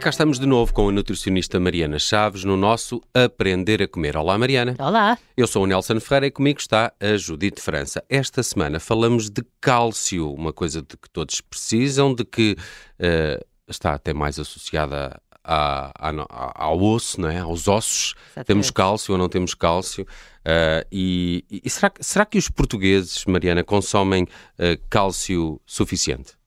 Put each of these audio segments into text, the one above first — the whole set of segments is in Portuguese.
cá estamos de novo com a nutricionista Mariana Chaves no nosso Aprender a Comer. Olá, Mariana. Olá. Eu sou o Nelson Ferreira e comigo está a Judite França. Esta semana falamos de cálcio, uma coisa de que todos precisam, de que uh, está até mais associada a, a, ao osso, não é? aos ossos. Exatamente. Temos cálcio ou não temos cálcio? Uh, e, e será, será, que os portugueses, Mariana, consomem uh, cálcio suficiente?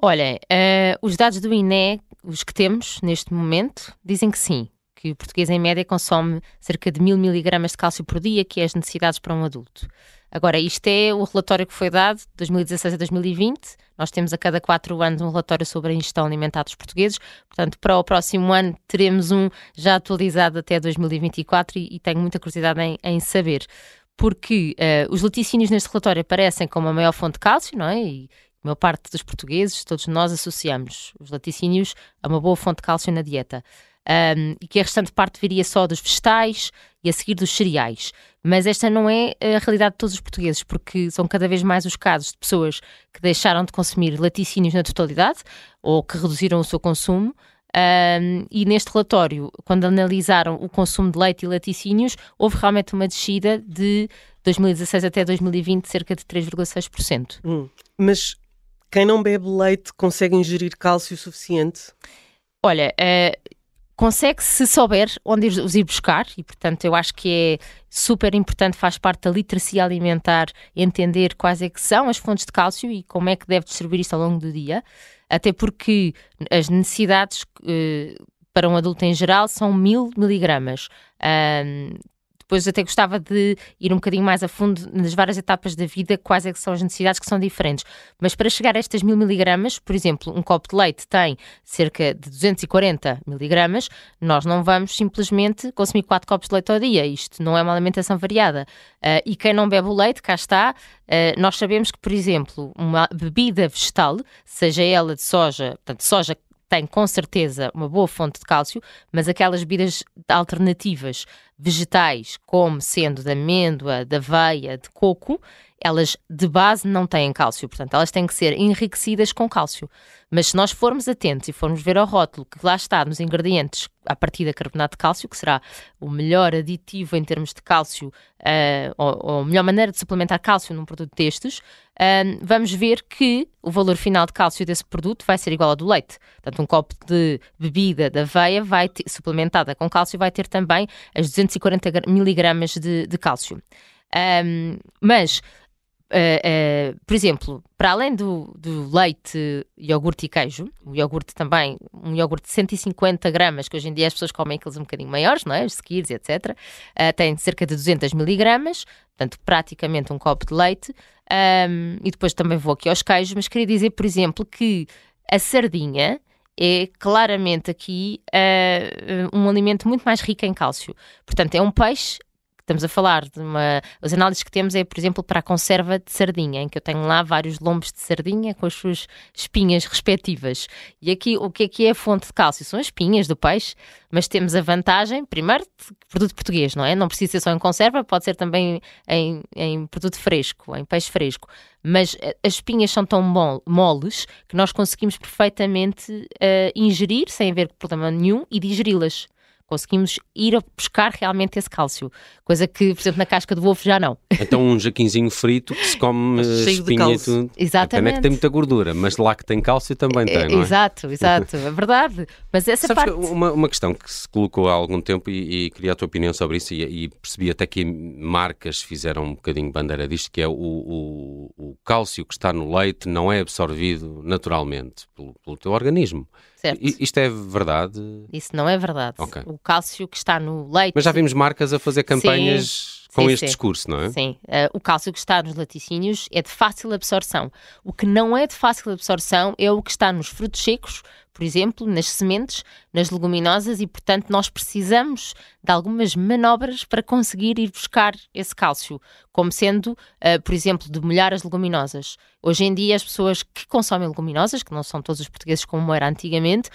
Olhem, uh, os dados do INE, os que temos neste momento, dizem que sim, que o português em média consome cerca de mil miligramas de cálcio por dia, que é as necessidades para um adulto. Agora, isto é o relatório que foi dado de 2016 a 2020. Nós temos a cada quatro anos um relatório sobre a ingestão alimentar dos portugueses. Portanto, para o próximo ano teremos um já atualizado até 2024 e, e tenho muita curiosidade em, em saber. Porque uh, os laticínios neste relatório aparecem como a maior fonte de cálcio, não é? E, a maior parte dos portugueses, todos nós associamos os laticínios a uma boa fonte de cálcio na dieta. Um, e que a restante parte viria só dos vegetais e a seguir dos cereais. Mas esta não é a realidade de todos os portugueses, porque são cada vez mais os casos de pessoas que deixaram de consumir laticínios na totalidade ou que reduziram o seu consumo. Um, e neste relatório, quando analisaram o consumo de leite e laticínios, houve realmente uma descida de 2016 até 2020 de cerca de 3,6%. Hum, mas quem não bebe leite consegue ingerir cálcio suficiente? Olha, uh, consegue se souber onde os ir buscar e, portanto, eu acho que é super importante, faz parte da literacia alimentar, entender quais é que são as fontes de cálcio e como é que deve distribuir isto ao longo do dia, até porque as necessidades uh, para um adulto em geral são mil miligramas. Depois até gostava de ir um bocadinho mais a fundo nas várias etapas da vida, quais é são as necessidades que são diferentes. Mas para chegar a estas mil miligramas, por exemplo, um copo de leite tem cerca de 240 miligramas, nós não vamos simplesmente consumir quatro copos de leite ao dia. Isto não é uma alimentação variada. Uh, e quem não bebe o leite, cá está, uh, nós sabemos que, por exemplo, uma bebida vegetal, seja ela de soja, portanto, soja tem com certeza uma boa fonte de cálcio, mas aquelas bebidas alternativas vegetais, como sendo de amêndoa, de aveia, de coco, elas de base não têm cálcio, portanto, elas têm que ser enriquecidas com cálcio. Mas se nós formos atentos e formos ver ao rótulo que lá está nos ingredientes a partir da carbonato de cálcio, que será o melhor aditivo em termos de cálcio, uh, ou, ou, a melhor maneira de suplementar cálcio num produto destes, uh, vamos ver que o valor final de cálcio desse produto vai ser igual ao do leite. Portanto, um copo de bebida da aveia vai ter, suplementada com cálcio vai ter também as 240 miligramas de, de cálcio. Um, mas Uh, uh, por exemplo, para além do, do, leite, iogurte e queijo, o iogurte também, um iogurte de 150 gramas, que hoje em dia as pessoas comem aqueles um bocadinho maiores, não é? Os skids, etc. Uh, tem cerca de 200 miligramas, portanto, praticamente um copo de leite. Um, e depois também vou aqui aos queijos, mas queria dizer, por exemplo, que a sardinha é claramente aqui um alimento muito mais rico em cálcio. Portanto, é um peixe Estamos a falar de uma. As análises que temos é, por exemplo, para a conserva de sardinha, em que eu tenho lá vários lombos de sardinha com as suas espinhas respectivas. E aqui, o que é que é a fonte de cálcio? São as espinhas do peixe, mas temos a vantagem, primeiro, produto português, não é? Não precisa ser só em conserva, pode ser também em, em produto fresco, em peixe fresco. Mas eh, as espinhas são tão moles que nós conseguimos perfeitamente uh, ingerir sem haver problema nenhum e digeri-las conseguimos ir a buscar realmente esse cálcio, coisa que, por exemplo, na casca do ovo já não. Então um jaquinzinho frito que se come espinha e tudo. Exatamente. A é que tem muita gordura, mas lá que tem cálcio também tem, não é? Exato, exato, é verdade. Mas essa Sabes parte... Uma, uma questão que se colocou há algum tempo e, e queria a tua opinião sobre isso e, e, percebi até que marcas fizeram um bocadinho bandeira disto, que é o, o, o cálcio que está no leite não é absorvido naturalmente pelo, pelo teu organismo. Certo. Isto é verdade? Isso não é verdade. Okay. O cálcio que está no leite. Mas já vimos marcas a fazer campanhas. Sim com sim, este sim. discurso, não é? Sim. Uh, o cálcio que está nos laticínios é de fácil absorção. O que não é de fácil absorção é o que está nos frutos secos, por exemplo, nas sementes, nas leguminosas e, portanto, nós precisamos de algumas manobras para conseguir ir buscar esse cálcio, como sendo, uh, por exemplo, de molhar as leguminosas. Hoje em dia, as pessoas que consomem leguminosas, que não são todos os portugueses como era antigamente,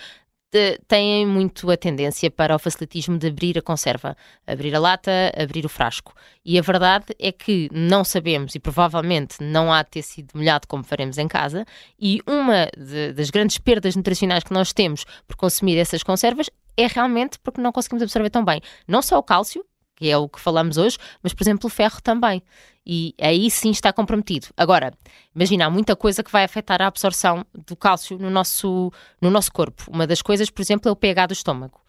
têm muito a tendência para o facilitismo de abrir a conserva, abrir a lata, abrir o frasco. E a verdade é que não sabemos e provavelmente não há de ter sido molhado como faremos em casa. E uma de, das grandes perdas nutricionais que nós temos por consumir essas conservas é realmente porque não conseguimos absorver tão bem. Não só o cálcio, que é o que falamos hoje, mas, por exemplo, o ferro também. E aí sim está comprometido. Agora, imagina, há muita coisa que vai afetar a absorção do cálcio no nosso, no nosso corpo. Uma das coisas, por exemplo, é o pH do estômago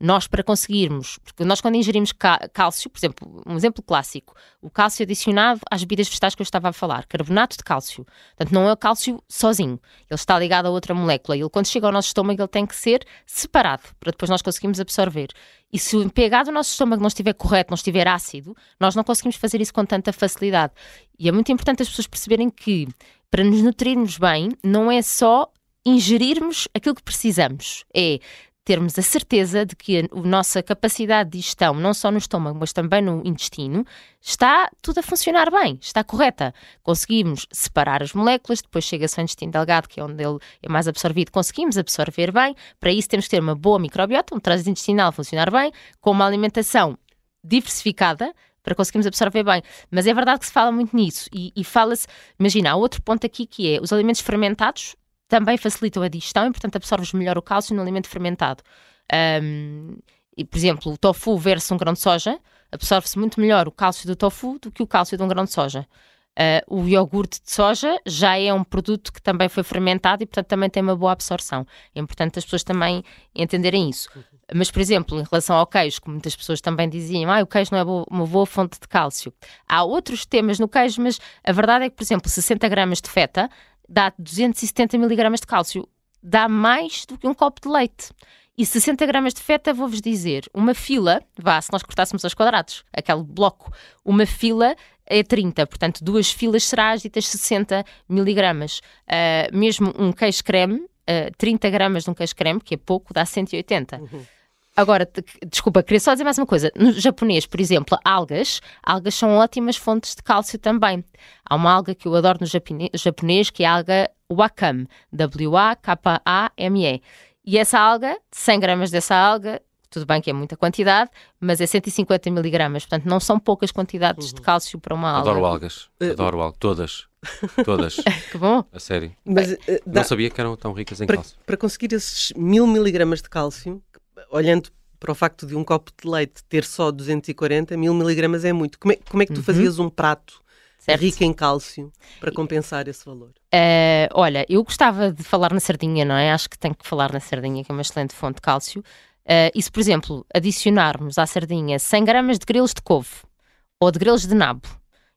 nós para conseguirmos, porque nós quando ingerimos cálcio, por exemplo, um exemplo clássico, o cálcio adicionado às bebidas vegetais que eu estava a falar, carbonato de cálcio. Portanto, não é o cálcio sozinho, ele está ligado a outra molécula ele quando chega ao nosso estômago ele tem que ser separado para depois nós conseguirmos absorver. E se o pH do nosso estômago não estiver correto, não estiver ácido, nós não conseguimos fazer isso com tanta facilidade. E é muito importante as pessoas perceberem que para nos nutrirmos bem, não é só ingerirmos aquilo que precisamos, é termos a certeza de que a, a nossa capacidade de digestão, não só no estômago, mas também no intestino, está tudo a funcionar bem, está correta. Conseguimos separar as moléculas, depois chega-se ao intestino delgado, que é onde ele é mais absorvido, conseguimos absorver bem. Para isso temos que ter uma boa microbiota, um trânsito intestinal funcionar bem, com uma alimentação diversificada, para conseguirmos absorver bem. Mas é verdade que se fala muito nisso e, e fala-se, imagina, há outro ponto aqui que é os alimentos fermentados também facilitam a digestão e, portanto, absorves melhor o cálcio no alimento fermentado. Um, e, por exemplo, o tofu versus um grão de soja, absorve-se muito melhor o cálcio do tofu do que o cálcio de um grão de soja. Uh, o iogurte de soja já é um produto que também foi fermentado e, portanto, também tem uma boa absorção. É importante as pessoas também entenderem isso. Mas, por exemplo, em relação ao queijo, que muitas pessoas também diziam, ah, o queijo não é uma boa fonte de cálcio. Há outros temas no queijo, mas a verdade é que, por exemplo, 60 gramas de feta dá 270 miligramas de cálcio. Dá mais do que um copo de leite. E 60 gramas de feta, vou-vos dizer, uma fila, vá, se nós cortássemos aos quadrados, aquele bloco, uma fila é 30, portanto, duas filas será as ditas 60 miligramas. Uh, mesmo um queijo creme, uh, ah, 30 gramas de um queijo creme, que é pouco, dá 180. Uhum. Agora, desculpa, queria só dizer mais uma coisa. No japonês, por exemplo, algas, algas são ótimas fontes de cálcio também. Há uma alga que eu adoro no japonês, que é a alga wakame, W-A-K-A-M-E. E essa alga, 100 gramas dessa alga, tudo bem que é muita quantidade, mas é 150 miligramas, portanto não são poucas quantidades uhum. de cálcio para uma alga. Adoro algas, uh, adoro algas, todas, todas. que bom. A sério. Mas, uh, dá... Não sabia que eram tão ricas em para, cálcio. Para conseguir esses mil miligramas de cálcio, olhando para o facto de um copo de leite ter só 240, mil miligramas é muito. Como é, como é que tu uhum. fazias um prato certo. rico em cálcio para compensar esse valor? Uh, olha, eu gostava de falar na sardinha, não é? Acho que tenho que falar na sardinha, que é uma excelente fonte de cálcio. Uh, e se, por exemplo, adicionarmos à sardinha 100 gramas de grelos de couve ou de grelos de nabo,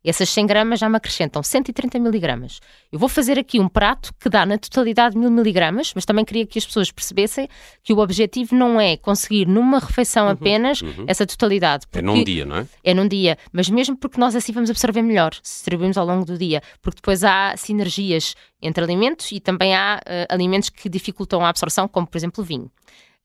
essas 100 gramas já me acrescentam 130 miligramas. Eu vou fazer aqui um prato que dá na totalidade 1000 miligramas, mas também queria que as pessoas percebessem que o objetivo não é conseguir numa refeição uhum, apenas uhum. essa totalidade. É num dia, não é? É num dia, mas mesmo porque nós assim vamos absorver melhor, se distribuímos ao longo do dia, porque depois há sinergias entre alimentos e também há uh, alimentos que dificultam a absorção, como por exemplo o vinho.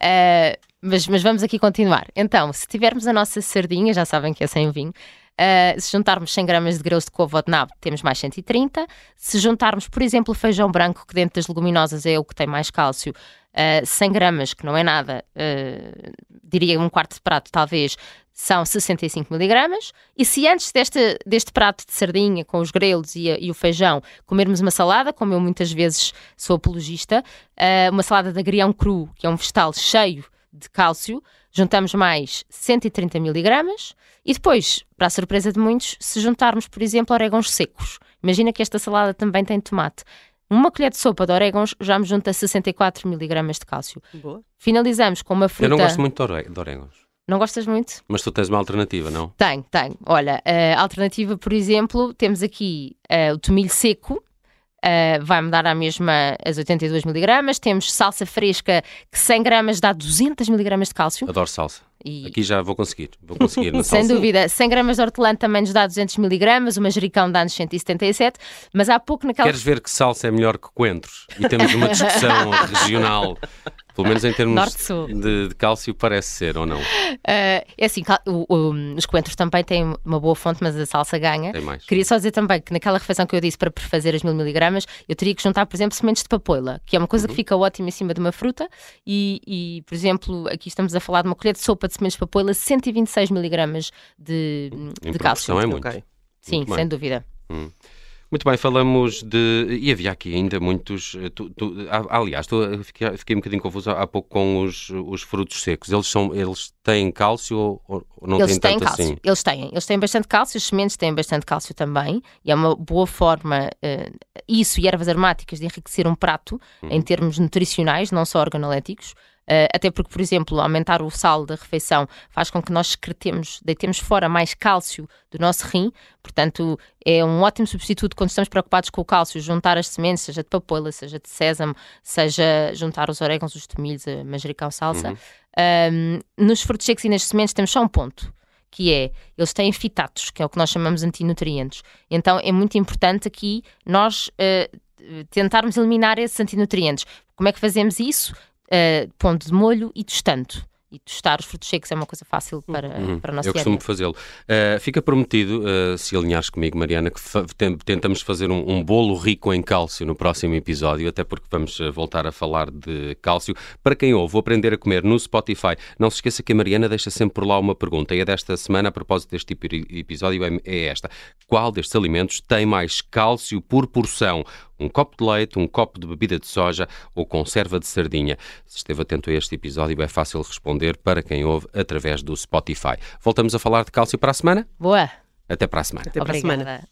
Uh, mas, mas vamos aqui continuar. Então, se tivermos a nossa sardinha, já sabem que é sem vinho, Uh, se juntarmos 100 gramas de grãos de couve ou de nabo, temos mais 130. Se juntarmos, por exemplo, feijão branco, que dentro das leguminosas é o que tem mais cálcio, uh, ah, 100 gramas, que não é nada, uh, diria um quarto de prato talvez, são 65 miligramas. E se antes deste, deste prato de sardinha com os grelos e, e, o feijão comermos uma salada, como eu muitas vezes sou apologista, uma salada de agrião cru, que é um vegetal cheio de cálcio, juntamos mais 130 miligramas e depois, para a surpresa de muitos, se juntarmos, por exemplo, orégãos secos. Imagina que esta salada também tem tomate. Uma colher de sopa de orégãos já me junta 64 miligramas de cálcio. Boa. Finalizamos com uma fruta... Eu não gosto muito de orégãos. Não gostas muito? Mas tu tens uma alternativa, não? Tenho, tenho. Olha, a alternativa, por exemplo, temos aqui uh, o tomilho seco, Uh, vai-me dar a mesma as 82 miligramas. Temos salsa fresca, que 100 gramas dá 200 miligramas de cálcio. Adoro salsa. E... Aqui já vou conseguir, vou conseguir. Sem dúvida. 100 gramas de hortelã também nos dá 200 miligramas, o manjericão dá-nos 177, mas há pouco naquela... Queres ver que salsa é melhor que coentros? E temos uma discussão regional pelo menos em termos de, de, cálcio, parece ser ou não? Uh, é assim, o, o, os coentros também têm uma boa fonte, mas a salsa ganha. Tem mais. Queria só dizer também que naquela refeição que eu disse para fazer as mil miligramas, eu teria que juntar, por exemplo, sementes de papoila, que é uma coisa uhum. que fica ótima em cima de uma fruta. E, e, por exemplo, aqui estamos a falar de uma colher de sopa de sementes de papoila, 126 miligramas de, de cálcio. é muito. Okay. Sim, muito sem bem. dúvida. Hum. Muito bem, falamos de. E havia aqui ainda muitos. Eh, tu, tu, aliás, tu, fiquei, fiquei um bocadinho confuso há pouco com os, os frutos secos. Eles, são, eles têm cálcio ou, não eles têm, têm cálcio. Assim? Eles têm. Eles têm bastante cálcio, os sementes têm bastante cálcio também. E é uma boa forma, uh, isso e ervas aromáticas, de enriquecer um prato uhum. em termos nutricionais, não só organoléticos. Uh, até porque, por exemplo, aumentar o sal da refeição faz com que nós excretemos, deitemos fora mais cálcio do nosso rim, portanto, é um ótimo substituto quando estamos preocupados com o cálcio, juntar as sementes, seja de papoila, seja de sésamo, seja juntar os orégãos, os tomilhos, a manjericão, salsa. Uhum. nos frutos secos e nas sementes temos só um ponto, que é, eles têm fitatos, que é o que nós chamamos de antinutrientes. Então é muito importante aqui nós uh, tentarmos eliminar esses antinutrientes. Como é que fazemos isso? Uh, pondo de molho e tostando e tostar os frutos secos é uma coisa fácil para, uhum. para nós Eu costumo fazê-lo. Uh, fica prometido, uh, se alinhares comigo, Mariana, que fa tentamos fazer um, um, bolo rico em cálcio no próximo episódio, até porque vamos voltar a falar de cálcio. Para quem ouve, vou aprender a comer no Spotify. Não se esqueça que a Mariana deixa sempre por lá uma pergunta, e a desta semana, a propósito deste tipo episódio, é, é esta. Qual destes alimentos tem mais cálcio por porção? Um copo de leite, um copo de bebida de soja ou conserva de sardinha. Se esteve atento a este episódio, é fácil responder para quem ouve através do Spotify. Voltamos a falar de cálcio para a semana? Boa! Até para a semana. Até para a semana.